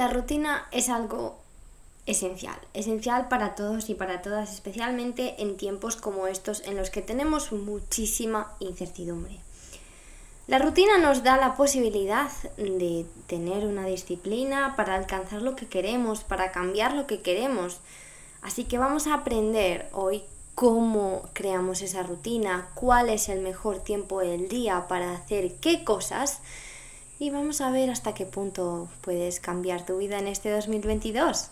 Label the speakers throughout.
Speaker 1: La rutina es algo esencial, esencial para todos y para todas, especialmente en tiempos como estos en los que tenemos muchísima incertidumbre. La rutina nos da la posibilidad de tener una disciplina para alcanzar lo que queremos, para cambiar lo que queremos. Así que vamos a aprender hoy cómo creamos esa rutina, cuál es el mejor tiempo del día para hacer qué cosas y vamos a ver hasta qué punto puedes cambiar tu vida en este 2022.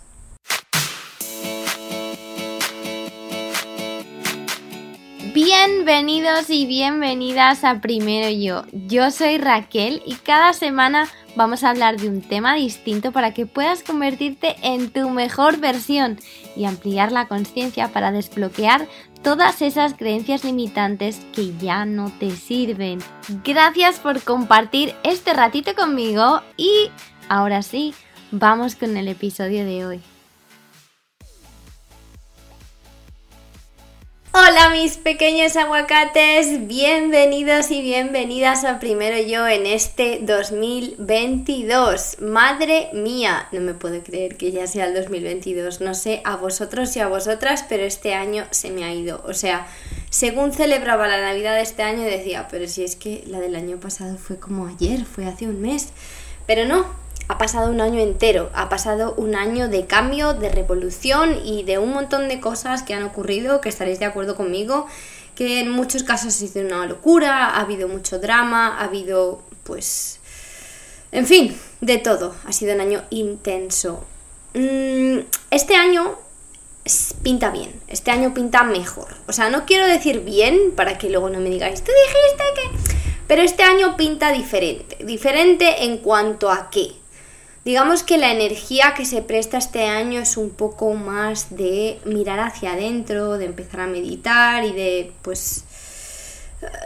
Speaker 1: Bienvenidos y bienvenidas a Primero Yo. Yo soy Raquel y cada semana vamos a hablar de un tema distinto para que puedas convertirte en tu mejor versión y ampliar la conciencia para desbloquear todas esas creencias limitantes que ya no te sirven. Gracias por compartir este ratito conmigo y ahora sí, vamos con el episodio de hoy. Hola mis pequeños aguacates, bienvenidos y bienvenidas a Primero Yo en este 2022. Madre mía, no me puedo creer que ya sea el 2022, no sé a vosotros y a vosotras, pero este año se me ha ido. O sea, según celebraba la Navidad de este año decía, pero si es que la del año pasado fue como ayer, fue hace un mes. Pero no, ha pasado un año entero, ha pasado un año de cambio, de revolución y de un montón de cosas que han ocurrido, que estaréis de acuerdo conmigo, que en muchos casos ha sido una locura, ha habido mucho drama, ha habido pues... En fin, de todo, ha sido un año intenso. Mm, este año pinta bien, este año pinta mejor. O sea, no quiero decir bien para que luego no me digáis, tú dijiste que... Pero este año pinta diferente. Diferente en cuanto a qué. Digamos que la energía que se presta este año es un poco más de mirar hacia adentro, de empezar a meditar y de pues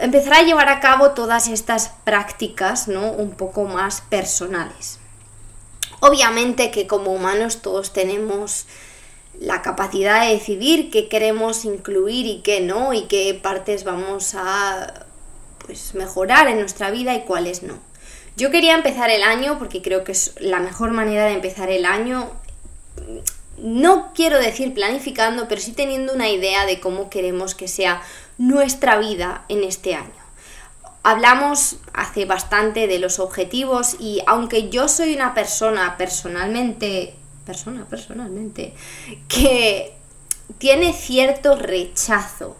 Speaker 1: empezar a llevar a cabo todas estas prácticas, ¿no? Un poco más personales. Obviamente que como humanos todos tenemos la capacidad de decidir qué queremos incluir y qué no y qué partes vamos a pues mejorar en nuestra vida y cuáles no. Yo quería empezar el año porque creo que es la mejor manera de empezar el año. No quiero decir planificando, pero sí teniendo una idea de cómo queremos que sea nuestra vida en este año. Hablamos hace bastante de los objetivos y aunque yo soy una persona personalmente, persona personalmente, que tiene cierto rechazo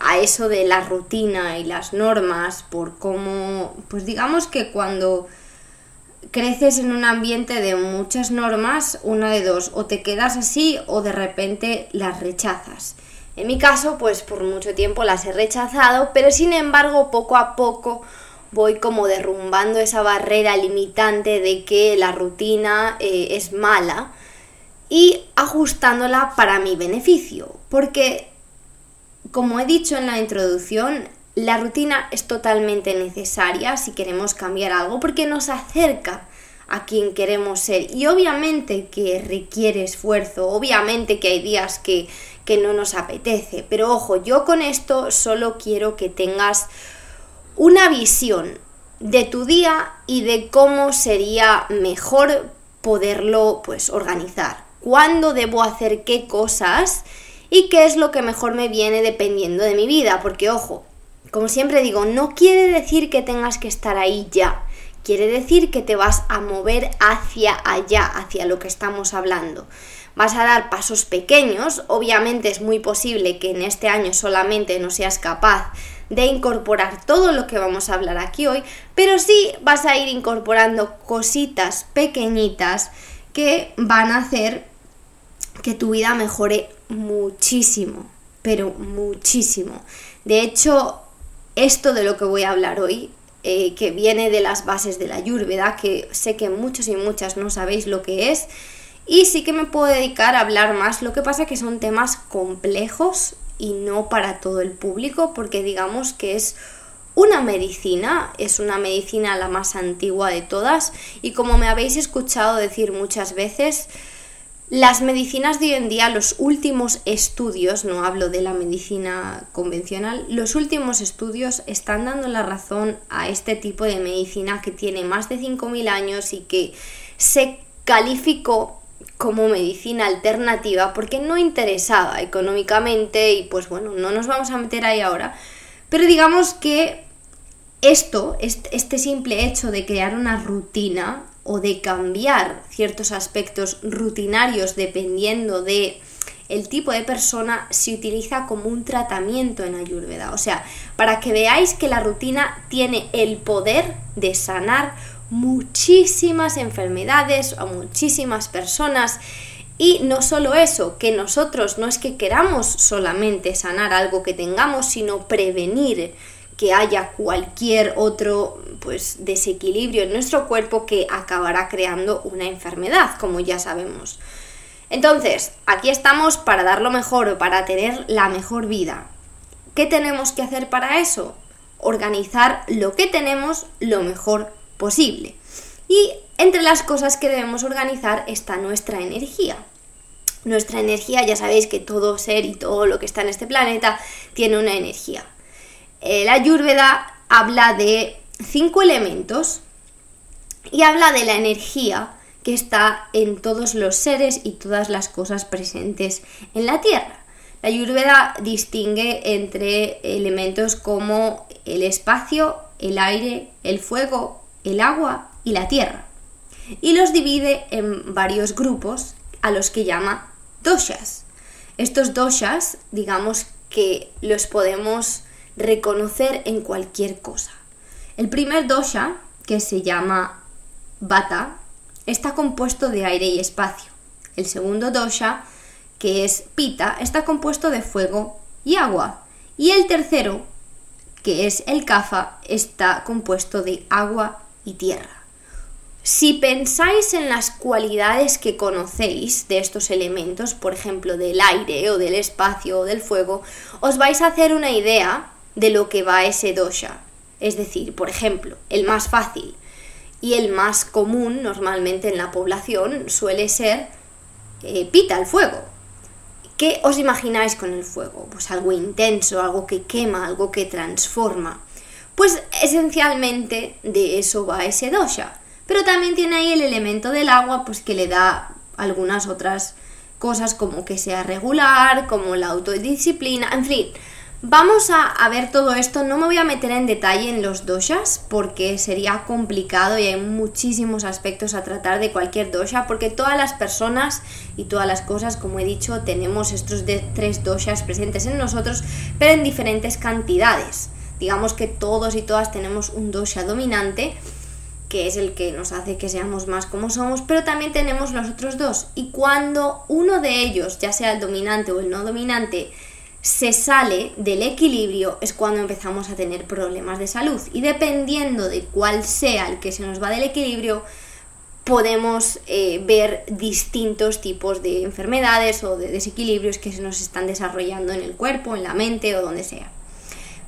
Speaker 1: a eso de la rutina y las normas, por cómo, pues digamos que cuando creces en un ambiente de muchas normas, una de dos, o te quedas así o de repente las rechazas. En mi caso, pues por mucho tiempo las he rechazado, pero sin embargo poco a poco voy como derrumbando esa barrera limitante de que la rutina eh, es mala y ajustándola para mi beneficio, porque como he dicho en la introducción, la rutina es totalmente necesaria si queremos cambiar algo porque nos acerca a quien queremos ser. Y obviamente que requiere esfuerzo, obviamente que hay días que, que no nos apetece, pero ojo, yo con esto solo quiero que tengas una visión de tu día y de cómo sería mejor poderlo pues organizar, cuándo debo hacer qué cosas y qué es lo que mejor me viene dependiendo de mi vida, porque ojo, como siempre digo, no quiere decir que tengas que estar ahí ya, quiere decir que te vas a mover hacia allá, hacia lo que estamos hablando. Vas a dar pasos pequeños, obviamente es muy posible que en este año solamente no seas capaz de incorporar todo lo que vamos a hablar aquí hoy, pero sí vas a ir incorporando cositas pequeñitas que van a hacer que tu vida mejore muchísimo, pero muchísimo. De hecho, esto de lo que voy a hablar hoy, eh, que viene de las bases de la Ayurveda, que sé que muchos y muchas no sabéis lo que es, y sí que me puedo dedicar a hablar más, lo que pasa que son temas complejos y no para todo el público, porque digamos que es una medicina, es una medicina la más antigua de todas, y como me habéis escuchado decir muchas veces, las medicinas de hoy en día, los últimos estudios, no hablo de la medicina convencional, los últimos estudios están dando la razón a este tipo de medicina que tiene más de 5.000 años y que se calificó como medicina alternativa porque no interesaba económicamente y pues bueno, no nos vamos a meter ahí ahora. Pero digamos que esto, este simple hecho de crear una rutina o de cambiar ciertos aspectos rutinarios dependiendo de el tipo de persona se utiliza como un tratamiento en Ayurveda. O sea, para que veáis que la rutina tiene el poder de sanar muchísimas enfermedades a muchísimas personas. Y no solo eso, que nosotros no es que queramos solamente sanar algo que tengamos, sino prevenir que haya cualquier otro pues desequilibrio en nuestro cuerpo que acabará creando una enfermedad, como ya sabemos. Entonces, aquí estamos para dar lo mejor o para tener la mejor vida. ¿Qué tenemos que hacer para eso? Organizar lo que tenemos lo mejor posible. Y entre las cosas que debemos organizar está nuestra energía. Nuestra energía, ya sabéis que todo ser y todo lo que está en este planeta tiene una energía. La Ayurveda habla de cinco elementos y habla de la energía que está en todos los seres y todas las cosas presentes en la Tierra. La Ayurveda distingue entre elementos como el espacio, el aire, el fuego, el agua y la tierra. Y los divide en varios grupos a los que llama doshas. Estos doshas, digamos que los podemos reconocer en cualquier cosa. El primer dosha, que se llama Vata, está compuesto de aire y espacio. El segundo dosha, que es pita, está compuesto de fuego y agua. Y el tercero, que es el kafa, está compuesto de agua y tierra. Si pensáis en las cualidades que conocéis de estos elementos, por ejemplo del aire o del espacio o del fuego, os vais a hacer una idea de lo que va ese dosha. Es decir, por ejemplo, el más fácil, y el más común normalmente en la población suele ser eh, pita, el fuego. ¿Qué os imagináis con el fuego? Pues algo intenso, algo que quema, algo que transforma. Pues esencialmente de eso va ese dosha. Pero también tiene ahí el elemento del agua, pues que le da algunas otras cosas como que sea regular, como la autodisciplina, en fin, Vamos a, ver todo esto, no me voy a meter en detalle en los doshas porque sería complicado y hay muchísimos aspectos a tratar de cualquier dosha porque todas las personas y todas las cosas, como he dicho, tenemos estos tres doshas presentes en nosotros, pero en diferentes cantidades. Digamos que todos y todas tenemos un dosha dominante que es el que nos hace que seamos más como somos, pero también tenemos los otros dos. Y cuando uno de ellos, ya sea el dominante o el no dominante, se sale del equilibrio es cuando empezamos a tener problemas de salud. Y dependiendo de cuál sea el que se nos va del equilibrio, podemos eh, ver distintos tipos de enfermedades o de desequilibrios que se nos están desarrollando en el cuerpo, en la mente o donde sea.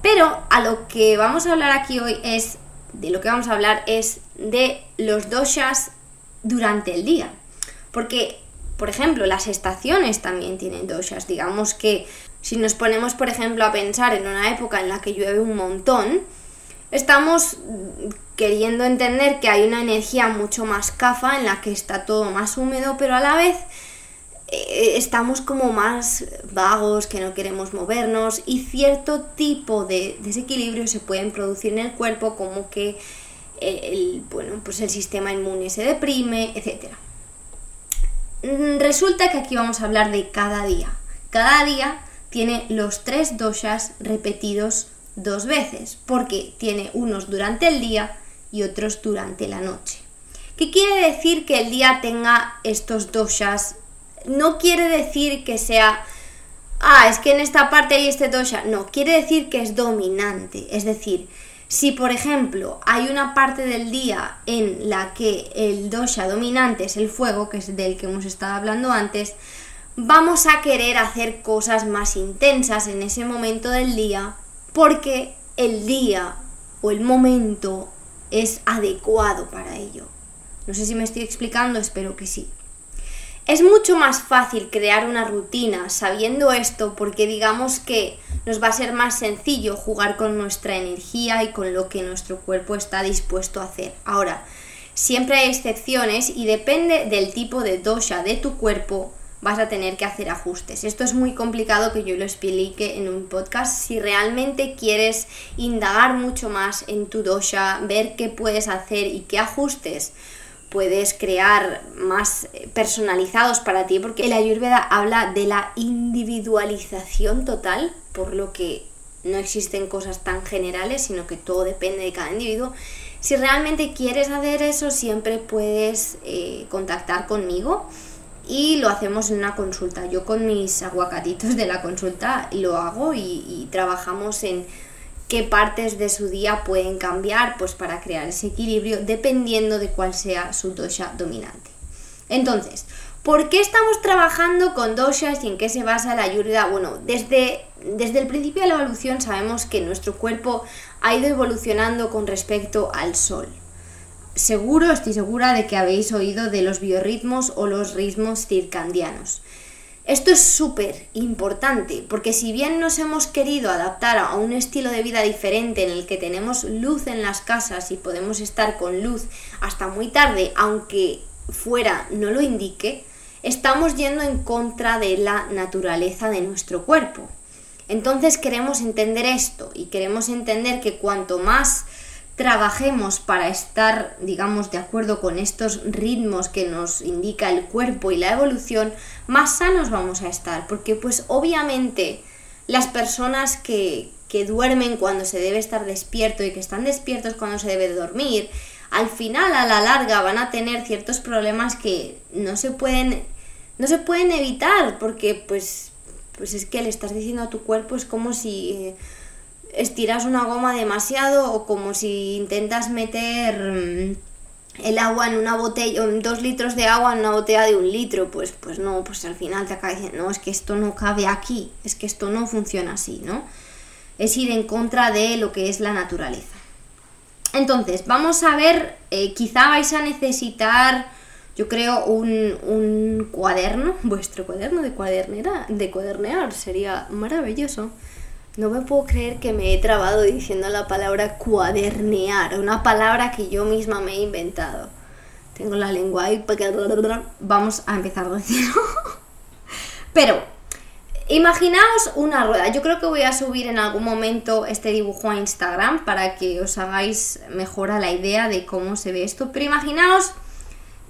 Speaker 1: Pero a lo que vamos a hablar aquí hoy es, de lo que vamos a hablar es de los doshas durante el día. Porque, por ejemplo, las estaciones también tienen doshas. Digamos que si nos ponemos, por ejemplo, a pensar en una época en la que llueve un montón, estamos queriendo entender que hay una energía mucho más cafa en la que está todo más húmedo, pero a la vez eh, estamos como más vagos, que no queremos movernos y cierto tipo de desequilibrio se pueden producir en el cuerpo como que el, bueno, pues el sistema inmune se deprime, etc. Mm, resulta que aquí vamos a hablar de cada día. Cada día tiene los tres doshas repetidos dos veces, porque tiene unos durante el día y otros durante la noche. ¿Qué quiere decir que el día tenga estos doshas? No quiere decir que sea, ah, es que en esta parte hay este dosha. No, quiere decir que es dominante. Es decir, si por ejemplo hay una parte del día en la que el dosha dominante es el fuego, que es del que hemos estado hablando antes, vamos a querer hacer cosas más intensas en ese momento del día porque el día o el momento es adecuado para ello. No sé si me estoy explicando, espero que sí. Es mucho más fácil crear una rutina sabiendo esto porque digamos que nos va a ser más sencillo jugar con nuestra energía y con lo que nuestro cuerpo está dispuesto a hacer. Ahora, Siempre hay excepciones y depende del tipo de dosha de tu cuerpo vas a tener que hacer ajustes. Esto es muy complicado que yo lo explique en un podcast. Si realmente quieres indagar mucho más en tu dosha, ver qué puedes hacer y qué ajustes puedes crear más personalizados para ti, porque el Ayurveda habla de la individualización total, por lo que no existen cosas tan generales, sino que todo depende de cada individuo. Si realmente quieres hacer eso, siempre puedes eh, contactar conmigo y lo hacemos en una consulta. Yo con mis aguacatitos de la consulta lo hago y, trabajamos en qué partes de su día pueden cambiar pues para crear ese equilibrio dependiendo de cuál sea su dosha dominante. Entonces, ¿por qué estamos trabajando con doshas y en qué se basa la ayurveda? Bueno, desde, desde el principio de la evolución sabemos que nuestro cuerpo ha ido evolucionando con respecto al sol. Seguro, estoy segura de que habéis oído de los biorritmos o los ritmos circadianos. Esto es súper importante porque si bien nos hemos querido adaptar a un estilo de vida diferente en el que tenemos luz en las casas y podemos estar con luz hasta muy tarde, aunque fuera no lo indique, estamos yendo en contra de la naturaleza de nuestro cuerpo. Entonces queremos entender esto y queremos entender que cuanto más trabajemos para estar, digamos, de acuerdo con estos ritmos que nos indica el cuerpo y la evolución, más sanos vamos a estar. Porque pues obviamente las personas que, que duermen cuando se debe estar despierto y que están despiertos cuando se debe dormir, al final, a la larga, van a tener ciertos problemas que no se pueden, no se pueden evitar, porque pues pues es que le estás diciendo a tu cuerpo, es como si eh, estiras una goma demasiado o como si intentas meter mm, el agua en una botella, dos litros de agua en una botella de un litro, pues, pues no, pues al final te acaba diciendo, no, es que esto no cabe aquí, es que esto no funciona así, ¿no? Es ir en contra de lo que es la naturaleza. Entonces, vamos a ver, eh, quizá vais a necesitar yo creo un, cuaderno, vuestro cuaderno de cuadernera, de cuadernear, sería maravilloso. No me puedo creer que me he trabado diciendo la palabra cuadernear, una palabra que yo misma me he inventado. Tengo la lengua ahí, vamos a empezar de cero. Pero, imaginaos una rueda. Yo creo que voy a subir en algún momento este dibujo a Instagram para que os hagáis mejor a la idea de cómo se ve esto. Pero imaginaos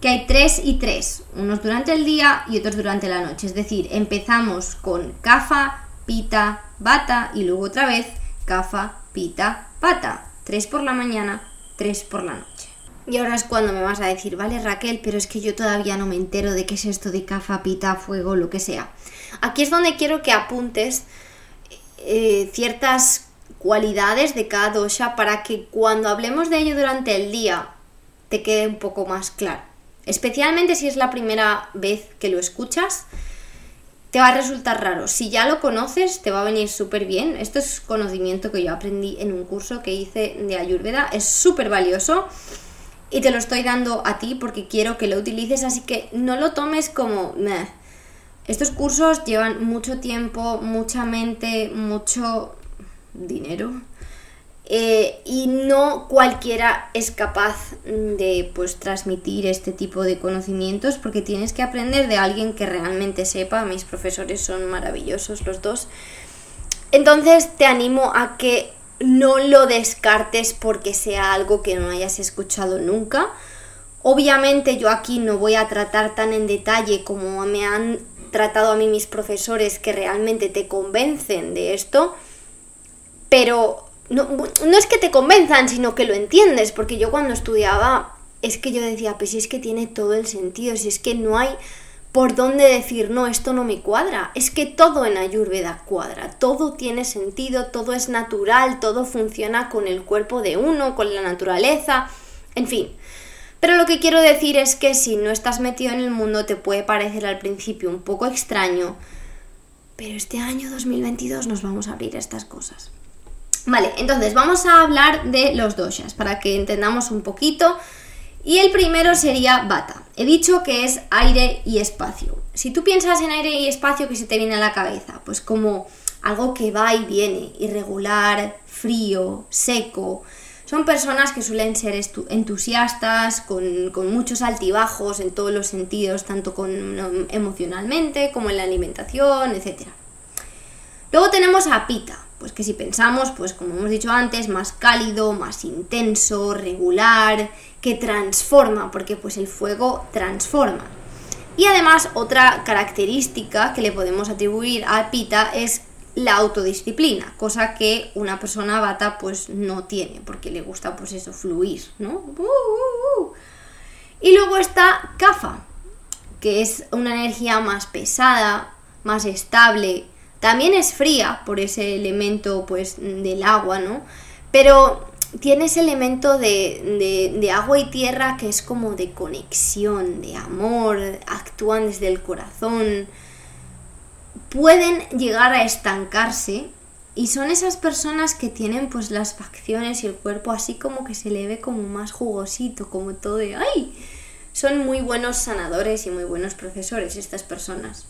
Speaker 1: que hay tres y tres, unos durante el día y otros durante la noche. Es decir, empezamos con cafa, pita, bata y luego otra vez cafa, pita, bata. Tres por la mañana, tres por la noche. Y ahora es cuando me vas a decir, vale Raquel, pero es que yo todavía no me entero de qué es esto de cafa, pita, fuego, lo que sea. Aquí es donde quiero que apuntes eh, ciertas cualidades de cada dosha para que cuando hablemos de ello durante el día te quede un poco más claro. Especialmente si es la primera vez que lo escuchas, te va a resultar raro. Si ya lo conoces, te va a venir súper bien. Esto es conocimiento que yo aprendí en un curso que hice de Ayurveda. Es súper valioso y te lo estoy dando a ti porque quiero que lo utilices, así que no lo tomes como... Estos cursos llevan mucho tiempo, mucha mente, mucho dinero eh, y no cualquiera es capaz de pues transmitir este tipo de conocimientos porque tienes que aprender de alguien que realmente sepa. Mis profesores son maravillosos los dos. Entonces te animo a que no lo descartes porque sea algo que no hayas escuchado nunca. Obviamente yo aquí no voy a tratar tan en detalle como me han tratado a mí mis profesores que realmente te convencen de esto, pero no, no es que te convenzan, sino que lo entiendes, porque yo cuando estudiaba es que yo decía, pues si es que tiene todo el sentido, si es que no hay por dónde decir, no, esto no me cuadra. Es que todo en Ayurveda cuadra, todo tiene sentido, todo es natural, todo funciona con el cuerpo de uno, con la naturaleza, en fin. Pero lo que quiero decir es que si no estás metido en el mundo te puede parecer al principio un poco extraño, pero este año 2022 nos vamos a abrir a estas cosas. Vale, entonces vamos a hablar de los doshas para que entendamos un poquito. Y el primero sería bata. He dicho que es aire y espacio. Si tú piensas en aire y espacio, ¿qué se te viene a la cabeza? Pues como algo que va y viene, irregular, frío, seco. Son personas que suelen ser entusiastas, con, con, muchos altibajos en todos los sentidos, tanto con, emocionalmente como en la alimentación, etc. Luego tenemos a Pita, pues que si pensamos, pues como hemos dicho antes, más cálido, más intenso, regular, que transforma, porque pues el fuego transforma. Y además otra característica que le podemos atribuir a Pita es la autodisciplina, cosa que una persona bata pues no tiene, porque le gusta pues eso, fluir, ¿no? Uh, uh, uh. Y luego está Kafa, que es una energía más pesada, más estable, también es fría por ese elemento pues del agua, ¿no? Pero tiene ese elemento de, de, agua y tierra que es como de conexión, de amor, actúan desde el corazón, pueden llegar a estancarse y son esas personas que tienen pues las facciones y el cuerpo así como que se le ve como más jugosito, como todo de ¡ay! Son muy buenos sanadores y muy buenos profesores estas personas.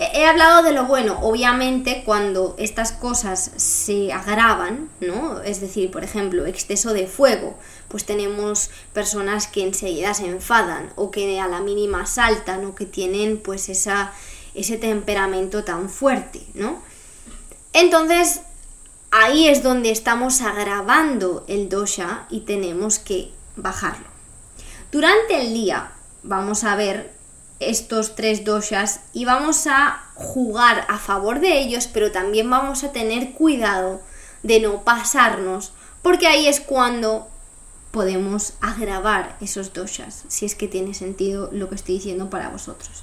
Speaker 1: He hablado de lo bueno, obviamente cuando estas cosas se agravan, ¿no? Es decir, por ejemplo, exceso de fuego, pues tenemos personas que enseguida se enfadan o que a la mínima saltan o que tienen pues esa, ese temperamento tan fuerte, ¿no? Entonces, ahí es donde estamos agravando el dosha y tenemos que bajarlo. Durante el día vamos a ver estos tres doshas y vamos a jugar a favor de ellos, pero también vamos a tener cuidado de no pasarnos, porque ahí es cuando podemos agravar esos doshas, si es que tiene sentido lo que estoy diciendo para vosotros.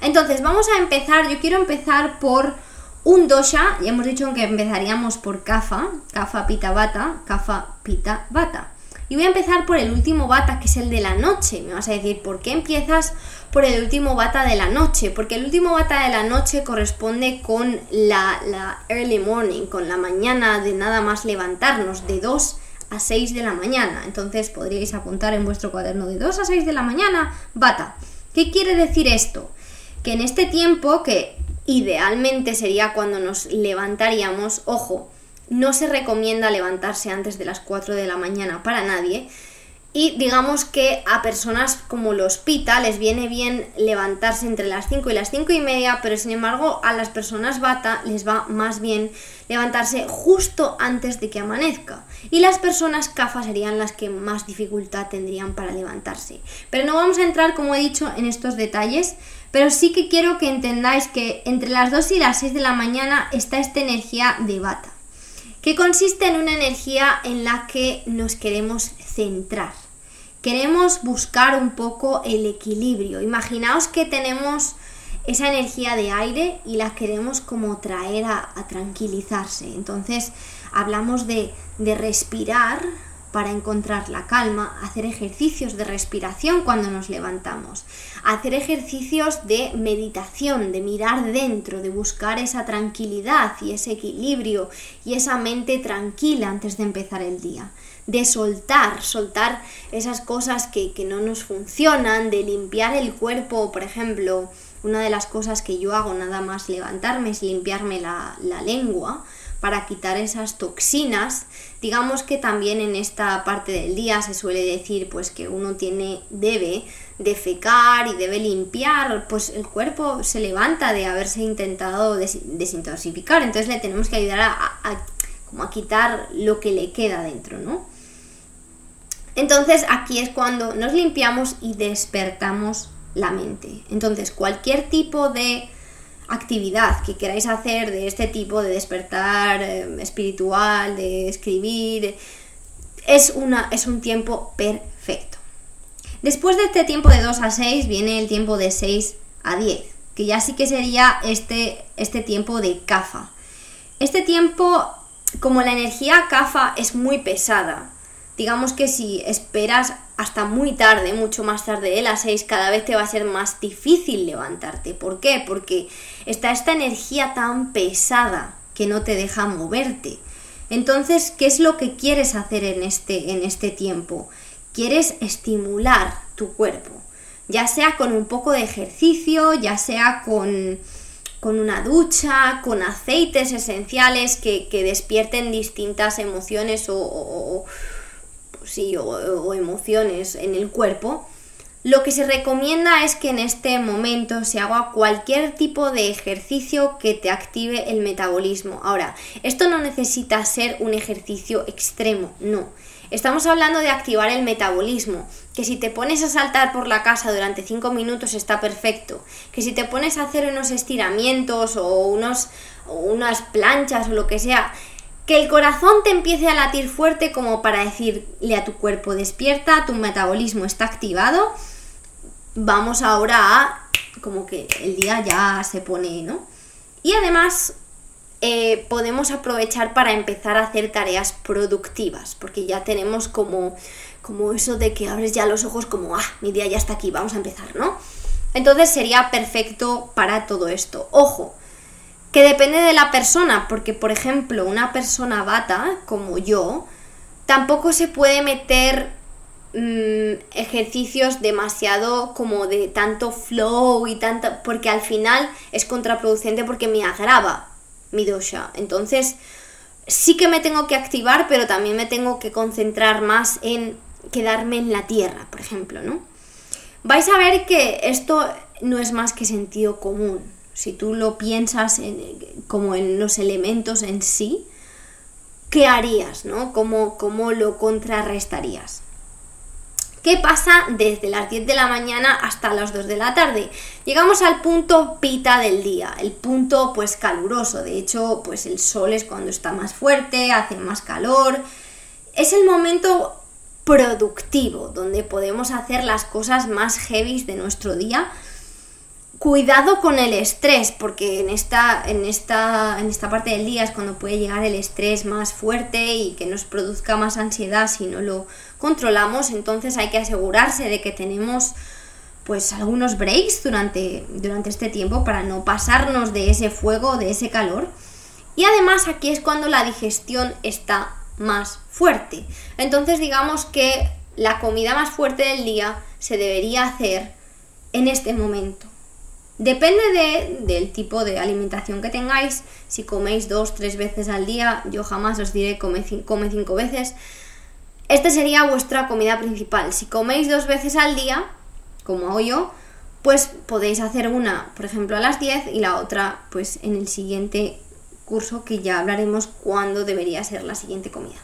Speaker 1: Entonces, vamos a empezar, yo quiero empezar por un dosha, ya hemos dicho que empezaríamos por kafa, kafa pita bata, kafa pita bata. Y voy a empezar por el último bata, que es el de la noche. Me vas a decir, ¿por qué empiezas por el último bata de la noche? Porque el último bata de la noche corresponde con la, early morning, con la mañana de nada más levantarnos, de 2 a 6 de la mañana. Entonces podríais apuntar en vuestro cuaderno de 2 a 6 de la mañana, bata. ¿Qué quiere decir esto? Que en este tiempo, que idealmente sería cuando nos levantaríamos, ojo, no se recomienda levantarse antes de las 4 de la mañana para nadie. Y digamos que a personas como los pita les viene bien levantarse entre las 5 y las 5 y media, pero sin embargo a las personas bata les va más bien levantarse justo antes de que amanezca. Y las personas kafa serían las que más dificultad tendrían para levantarse. Pero no vamos a entrar, como he dicho, en estos detalles, pero sí que quiero que entendáis que entre las 2 y las 6 de la mañana está esta energía de bata que consiste en una energía en la que nos queremos centrar. Queremos buscar un poco el equilibrio. Imaginaos que tenemos esa energía de aire y la queremos como traer a, tranquilizarse. Entonces hablamos de, de respirar para encontrar la calma, hacer ejercicios de respiración cuando nos levantamos, hacer ejercicios de meditación, de mirar dentro, de buscar esa tranquilidad y ese equilibrio y esa mente tranquila antes de empezar el día, de soltar, soltar esas cosas que, no nos funcionan, de limpiar el cuerpo, por ejemplo, una de las cosas que yo hago nada más levantarme es limpiarme la, la lengua, para quitar esas toxinas. Digamos que también en esta parte del día se suele decir pues que uno tiene debe defecar y debe limpiar, pues el cuerpo se levanta de haberse intentado desintoxicar, entonces le tenemos que ayudar a, como a quitar lo que le queda dentro, ¿no? Entonces aquí es cuando nos limpiamos y despertamos la mente. Entonces cualquier tipo de actividad que queráis hacer de este tipo, de despertar eh, espiritual, de escribir, es, una, es un tiempo perfecto. Después de este tiempo de 2 a 6 viene el tiempo de 6 a 10, que ya sí que sería este, este tiempo de CAFA. Este tiempo, como la energía CAFA es muy pesada, digamos que si esperas hasta muy tarde, mucho más tarde de las 6, cada vez te va a ser más difícil levantarte. ¿Por qué? Porque está esta energía tan pesada que no te deja moverte. Entonces, ¿qué es lo que quieres hacer en este, en este tiempo? Quieres estimular tu cuerpo, ya sea con un poco de ejercicio, ya sea con, con una ducha, con aceites esenciales que, despierten distintas emociones o sí, o, emociones en el cuerpo, lo que se recomienda es que en este momento se haga cualquier tipo de ejercicio que te active el metabolismo. Ahora, esto no necesita ser un ejercicio extremo, no. Estamos hablando de activar el metabolismo, que si te pones a saltar por la casa durante 5 minutos está perfecto, que si te pones a hacer unos estiramientos o, unos, o unas planchas o lo que sea, que el corazón te empiece a latir fuerte como para decirle a tu cuerpo despierta, tu metabolismo está activado, vamos ahora a como que el día ya se pone, ¿no? Y además eh, podemos aprovechar para empezar a hacer tareas productivas, porque ya tenemos como, como eso de que abres ya los ojos como, ah, mi día ya está aquí, vamos a empezar, ¿no? Entonces sería perfecto para todo esto. Ojo, que depende de la persona, porque por ejemplo una persona bata como yo, tampoco se puede meter mm, ejercicios demasiado como de tanto flow y tanto, porque al final es contraproducente porque me agrava mi dosha. Entonces, sí que me tengo que activar, pero también me tengo que concentrar más en quedarme en la tierra, por ejemplo, ¿no? Vais a ver que esto no es más que sentido común. Si tú lo piensas como en los elementos en sí, ¿qué harías, no? ¿Cómo, cómo lo contrarrestarías? ¿Qué pasa desde las 10 de la mañana hasta las 2 de la tarde? Llegamos al punto pita del día, el punto pues caluroso. De hecho, pues el sol es cuando está más fuerte, hace más calor. Es el momento productivo donde podemos hacer las cosas más heavy de nuestro día Cuidado con el estrés, porque en esta, en, esta, en esta parte del día es cuando puede llegar el estrés más fuerte y que nos produzca más ansiedad si no lo controlamos. Entonces hay que asegurarse de que tenemos pues algunos breaks durante, durante este tiempo para no pasarnos de ese fuego, de ese calor. Y además aquí es cuando la digestión está más fuerte. Entonces digamos que la comida más fuerte del día se debería hacer en este momento. Depende del tipo de alimentación que tengáis. Si coméis dos, tres veces al día, yo jamás os diré come, come cinco veces. Esta sería vuestra comida principal. Si coméis dos veces al día, como hago yo, pues podéis hacer una, por ejemplo, a las 10 y la otra, pues en el siguiente curso que ya hablaremos cuándo debería ser la siguiente comida.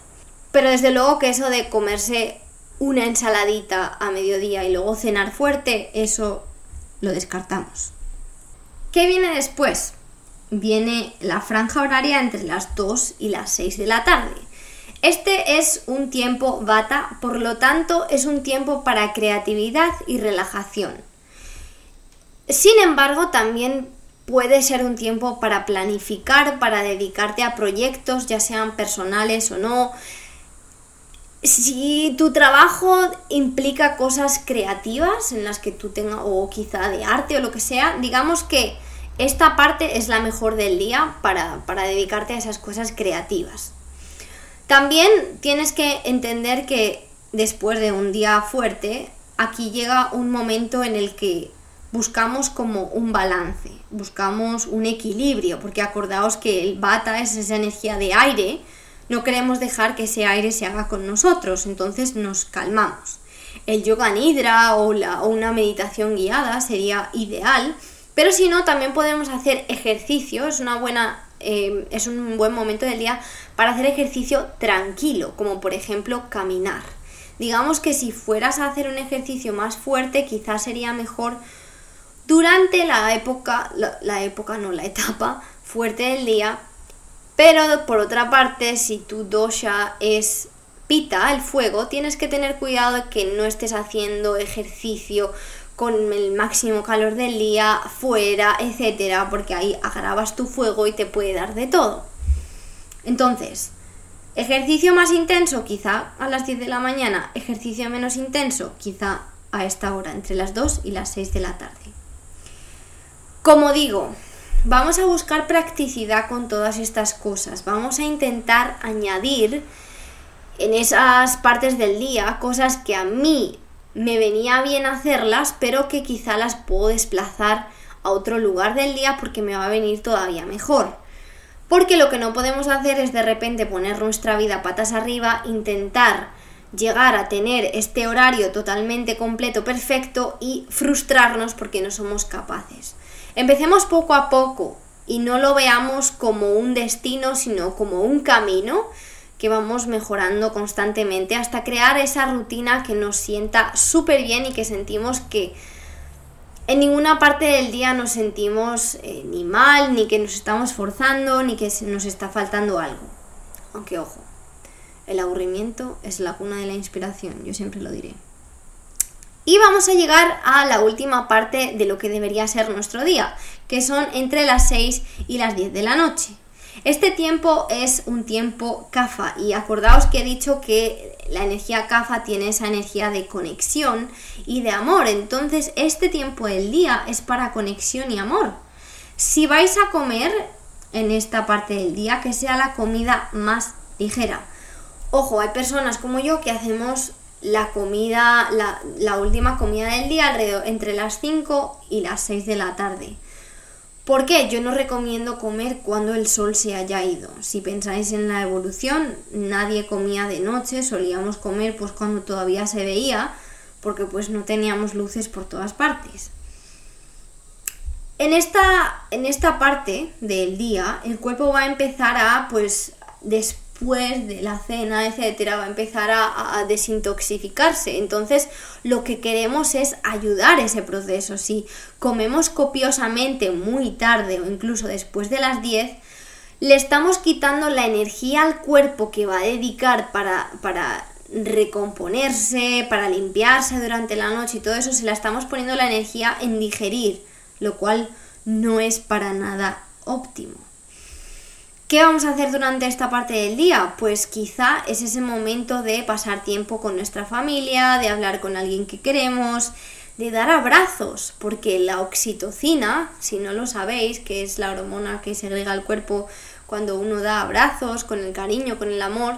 Speaker 1: Pero desde luego que eso de comerse una ensaladita a mediodía y luego cenar fuerte, eso lo descartamos. ¿Qué viene después? Viene la franja horaria entre las 2 y las 6 de la tarde. Este es un tiempo bata, por lo tanto es un tiempo para creatividad y relajación. Sin embargo, también puede ser un tiempo para planificar, para dedicarte a proyectos, ya sean personales o no. Si tu trabajo implica cosas creativas en las que tú tengas, o quizá de arte o lo que sea, digamos que esta parte es la mejor del día para, dedicarte a esas cosas creativas. También tienes que entender que después de un día fuerte, aquí llega un momento en el que buscamos como un balance, buscamos un equilibrio, porque acordaos que el bata es esa energía de aire, no queremos dejar que ese aire se haga con nosotros, entonces nos calmamos. El yoga nidra o, la, o una meditación guiada sería ideal pero si no, también podemos hacer ejercicio, es una buena. Eh, es un buen momento del día para hacer ejercicio tranquilo, como por ejemplo caminar. Digamos que si fueras a hacer un ejercicio más fuerte, quizás sería mejor durante la época, la, época no, la etapa fuerte del día. Pero por otra parte, si tu dosha es pita, el fuego, tienes que tener cuidado de que no estés haciendo ejercicio con el máximo calor del día, fuera, etcétera, porque ahí agravas tu fuego y te puede dar de todo. Entonces, ejercicio más intenso, quizá a las 10 de la mañana, ejercicio menos intenso, quizá a esta hora, entre las 2 y las 6 de la tarde. Como digo, vamos a buscar practicidad con todas estas cosas, vamos a intentar añadir en esas partes del día cosas que a mí me venía bien hacerlas, pero que quizá las puedo desplazar a otro lugar del día porque me va a venir todavía mejor. Porque lo que no podemos hacer es de repente poner nuestra vida patas arriba, intentar llegar a tener este horario totalmente completo, perfecto y frustrarnos porque no somos capaces. Empecemos poco a poco y no lo veamos como un destino, sino como un camino que vamos mejorando constantemente hasta crear esa rutina que nos sienta súper bien y que sentimos que en ninguna parte del día nos sentimos eh, ni mal, ni que nos estamos forzando, ni que nos está faltando algo. Aunque ojo, el aburrimiento es la cuna de la inspiración, yo siempre lo diré. Y vamos a llegar a la última parte de lo que debería ser nuestro día, que son entre las 6 y las 10 de la noche. Este tiempo es un tiempo CAFA y acordaos que he dicho que la energía CAFA tiene esa energía de conexión y de amor, entonces este tiempo del día es para conexión y amor. Si vais a comer en esta parte del día, que sea la comida más ligera. Ojo, hay personas como yo que hacemos la comida, la, última comida del día alrededor entre las 5 y las 6 de la tarde. ¿Por qué? Yo no recomiendo comer cuando el sol se haya ido. Si pensáis en la evolución, nadie comía de noche, solíamos comer pues cuando todavía se veía, porque pues no teníamos luces por todas partes. En esta, en esta parte del día, el cuerpo va a empezar a, pues, después de la cena, etcétera, va a empezar a, desintoxicarse. Entonces, lo que queremos es ayudar ese proceso. Si comemos copiosamente muy tarde o incluso después de las 10, le estamos quitando la energía al cuerpo que va a dedicar para, para recomponerse, para limpiarse durante la noche y todo eso, se la estamos poniendo la energía en digerir, lo cual no es para nada óptimo. ¿Qué vamos a hacer durante esta parte del día? Pues quizá es ese momento de pasar tiempo con nuestra familia, de hablar con alguien que queremos, de dar abrazos, porque la oxitocina, si no lo sabéis, que es la hormona que segrega el cuerpo cuando uno da abrazos, con el cariño, con el amor,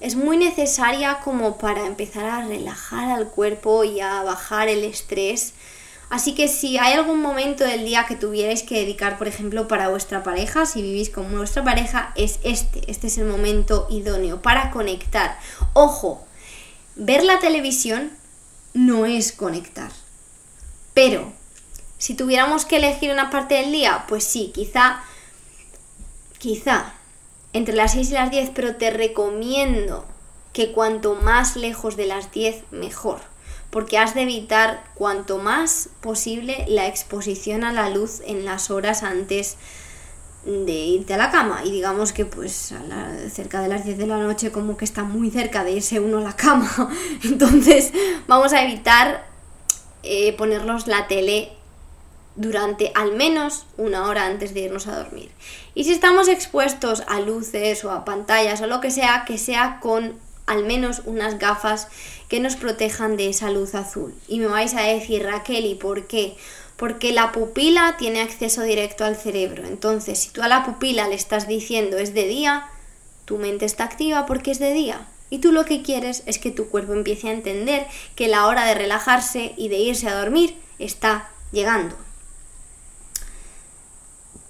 Speaker 1: es muy necesaria como para empezar a relajar al cuerpo y a bajar el estrés Así que si hay algún momento del día que tuvierais que dedicar, por ejemplo, para vuestra pareja, si vivís con vuestra pareja, es este. Este es el momento idóneo para conectar. Ojo, ver la televisión no es conectar. Pero, si tuviéramos que elegir una parte del día, pues sí, quizá, quizá, entre las 6 y las 10, pero te recomiendo que cuanto más lejos de las 10, mejor porque has de evitar cuanto más posible la exposición a la luz en las horas antes de irte a la cama. Y digamos que pues cerca de las 10 de la noche como que está muy cerca de irse uno a la cama. Entonces vamos a evitar eh, ponernos la tele durante al menos una hora antes de irnos a dormir. Y si estamos expuestos a luces o a pantallas o lo que sea que sea con al menos unas gafas que nos protejan de esa luz azul. Y me vais a decir, Raquel, ¿y por qué? Porque la pupila tiene acceso directo al cerebro. Entonces, si tú a la pupila le estás diciendo es de día, tu mente está activa porque es de día. Y tú lo que quieres es que tu cuerpo empiece a entender que la hora de relajarse y de irse a dormir está llegando.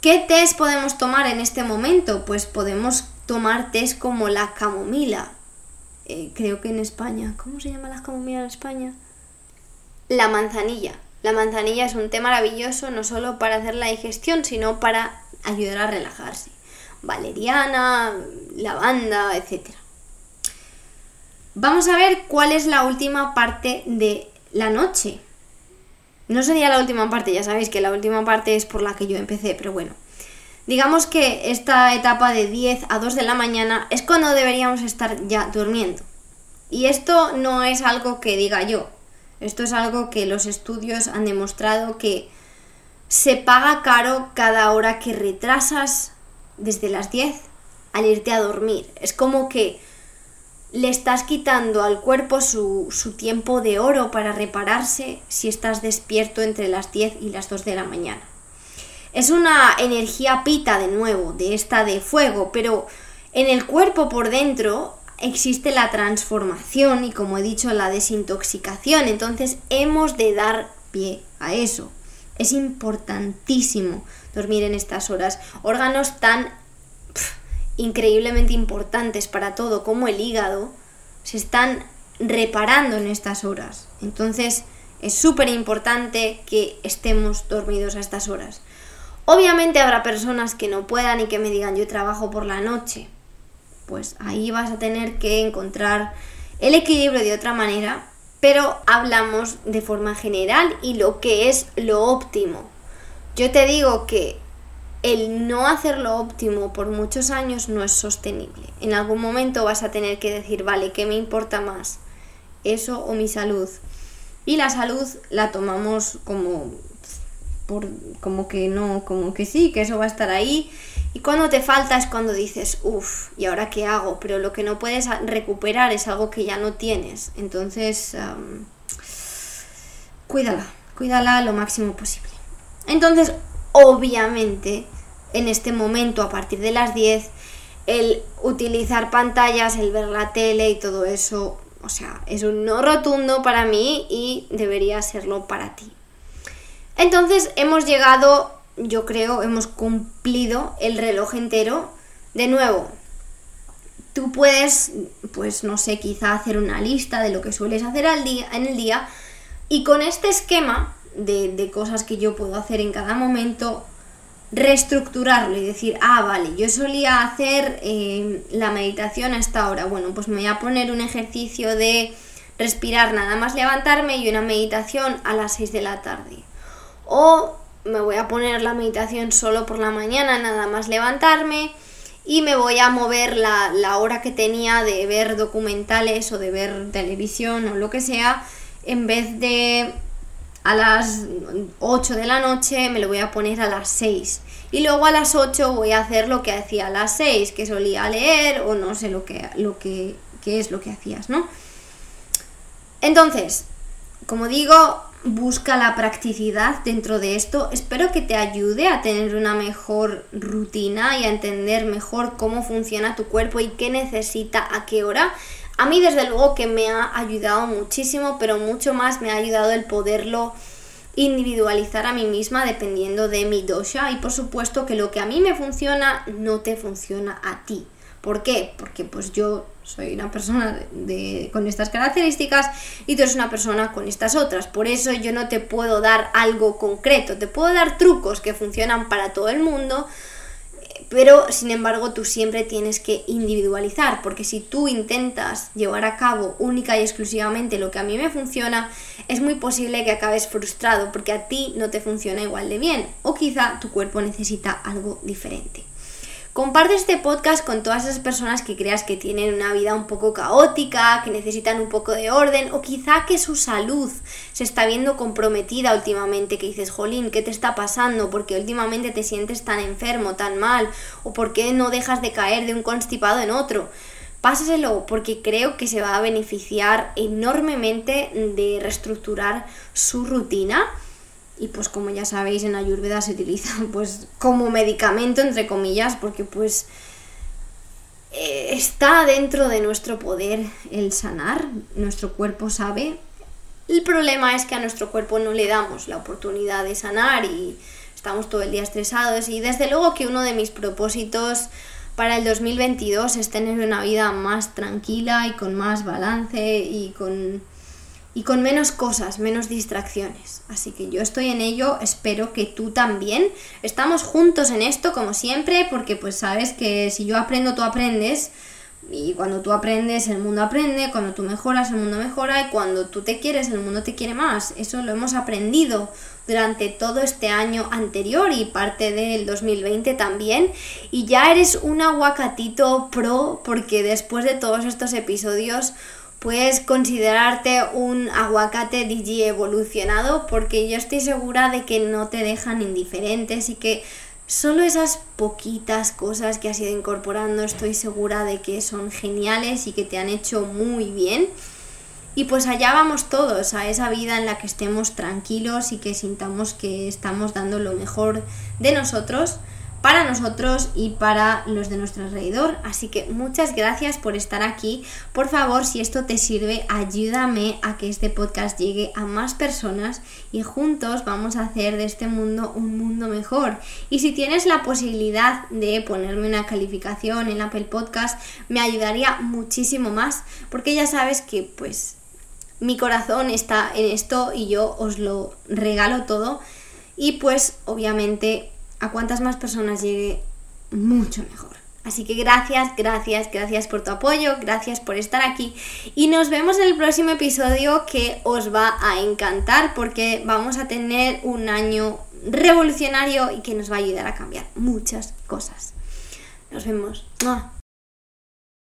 Speaker 1: ¿Qué test podemos tomar en este momento? Pues podemos tomar test como la camomila, eh, creo que en España, ¿cómo se llama la camomila en España? La manzanilla. La manzanilla es un té maravilloso no solo para hacer la digestión, sino para ayudar a relajarse. Valeriana, lavanda, etc. Vamos a ver cuál es la última parte de la noche. No sería la última parte, ya sabéis que la última parte es por la que yo empecé, pero bueno. Digamos que esta etapa de 10 a 2 de la mañana es cuando deberíamos estar ya durmiendo. Y esto no es algo que diga yo, esto es algo que los estudios han demostrado que se paga caro cada hora que retrasas desde las 10 al irte a dormir. Es como que le estás quitando al cuerpo su, su, tiempo de oro para repararse si estás despierto entre las 10 y las 2 de la mañana. Es una energía pita de nuevo, de esta de fuego, pero en el cuerpo por dentro existe la transformación y como he dicho la desintoxicación, entonces hemos de dar pie a eso. Es importantísimo dormir en estas horas. Órganos tan increíblemente importantes para todo como el hígado se están reparando en estas horas. Entonces es súper importante que estemos dormidos a estas horas. Obviamente habrá personas que no puedan y que me digan yo trabajo por la noche. Pues ahí vas a tener que encontrar el equilibrio de otra manera, pero hablamos de forma general y lo que es lo óptimo. Yo te digo que el no hacer lo óptimo por muchos años no es sostenible. En algún momento vas a tener que decir, vale, ¿qué me importa más? ¿Eso o mi salud? Y la salud la tomamos como por como que no, como que sí, que eso va a estar ahí. Y cuando te falta es cuando dices, uff, ¿y ahora qué hago? Pero lo que no puedes recuperar es algo que ya no tienes. Entonces, cuídala, cuídala lo máximo posible. Entonces, obviamente, en este momento, a partir de las 10, el utilizar pantallas, el ver la tele y todo eso, o sea, es un no rotundo para mí y debería serlo para ti. Entonces hemos llegado, yo creo, hemos cumplido el reloj entero. De nuevo, tú puedes, pues no sé, quizá hacer una lista de lo que sueles hacer al día, en el día y con este esquema de, cosas que yo puedo hacer en cada momento, reestructurarlo y decir, ah, vale, yo solía hacer eh, la meditación a esta hora. Bueno, pues me voy a poner un ejercicio de respirar nada más levantarme y una meditación a las 6 de la tarde. O me voy a poner la meditación solo por la mañana, nada más levantarme y me voy a mover la, la, hora que tenía de ver documentales o de ver televisión o lo que sea, en vez de a las 8 de la noche me lo voy a poner a las 6. Y luego a las 8 voy a hacer lo que hacía a las 6, que solía leer o no sé lo que, lo que, qué es lo que hacías, ¿no? Entonces, como digo, busca la practicidad dentro de esto. Espero que te ayude a tener una mejor rutina y a entender mejor cómo funciona tu cuerpo y qué necesita a qué hora. A mí desde luego que me ha ayudado muchísimo, pero mucho más me ha ayudado el poderlo individualizar a mí misma dependiendo de mi dosha y por supuesto que lo que a mí me funciona no te funciona a ti. ¿Por qué? Porque pues yo soy una persona de, con estas características y tú eres una persona con estas otras. Por eso yo no te puedo dar algo concreto, te puedo dar trucos que funcionan para todo el mundo, pero sin embargo tú siempre tienes que individualizar, porque si tú intentas llevar a cabo única y exclusivamente lo que a mí me funciona, es muy posible que acabes frustrado porque a ti no te funciona igual de bien o quizá tu cuerpo necesita algo diferente. Comparte este podcast con todas esas personas que creas que tienen una vida un poco caótica, que necesitan un poco de orden o quizá que su salud se está viendo comprometida últimamente, que dices, jolín, ¿qué te está pasando? Porque últimamente te sientes tan enfermo, tan mal? ¿O por qué no dejas de caer de un constipado en otro? Pásaselo porque creo que se va a beneficiar enormemente de reestructurar su rutina y pues como ya sabéis en Ayurveda se utiliza pues como medicamento entre comillas porque pues eh, está dentro de nuestro poder el sanar, nuestro cuerpo sabe. El problema es que a nuestro cuerpo no le damos la oportunidad de sanar y estamos todo el día estresados y desde luego que uno de mis propósitos para el 2022 es tener una vida más tranquila y con más balance y con y con menos cosas, menos distracciones. Así que yo estoy en ello, espero que tú también. Estamos juntos en esto, como siempre, porque pues sabes que si yo aprendo, tú aprendes. Y cuando tú aprendes, el mundo aprende, cuando tú mejoras, el mundo mejora, y cuando tú te quieres, el mundo te quiere más. Eso lo hemos aprendido durante todo este año anterior y parte del 2020 también. Y ya eres un aguacatito pro, porque después de todos estos episodios puedes considerarte un aguacate digi evolucionado porque yo estoy segura de que no te dejan indiferentes y que solo esas poquitas cosas que has ido incorporando estoy segura de que son geniales y que te han hecho muy bien. Y pues allá vamos todos, a esa vida en la que estemos tranquilos y que sintamos que estamos dando lo mejor de nosotros para nosotros y para los de nuestro alrededor. Así que muchas gracias por estar aquí. Por favor, si esto te sirve, ayúdame a que este podcast llegue a más personas y juntos vamos a hacer de este mundo un mundo mejor. Y si tienes la posibilidad de ponerme una calificación en Apple Podcast, me ayudaría muchísimo más, porque ya sabes que pues mi corazón está en esto y yo os lo regalo todo. Y pues obviamente a cuantas más personas llegue, mucho mejor. Así que gracias, gracias, gracias por tu apoyo, gracias por estar aquí y nos vemos en el próximo episodio que os va a encantar porque vamos a tener un año revolucionario y que nos va a ayudar a cambiar muchas cosas. Nos vemos.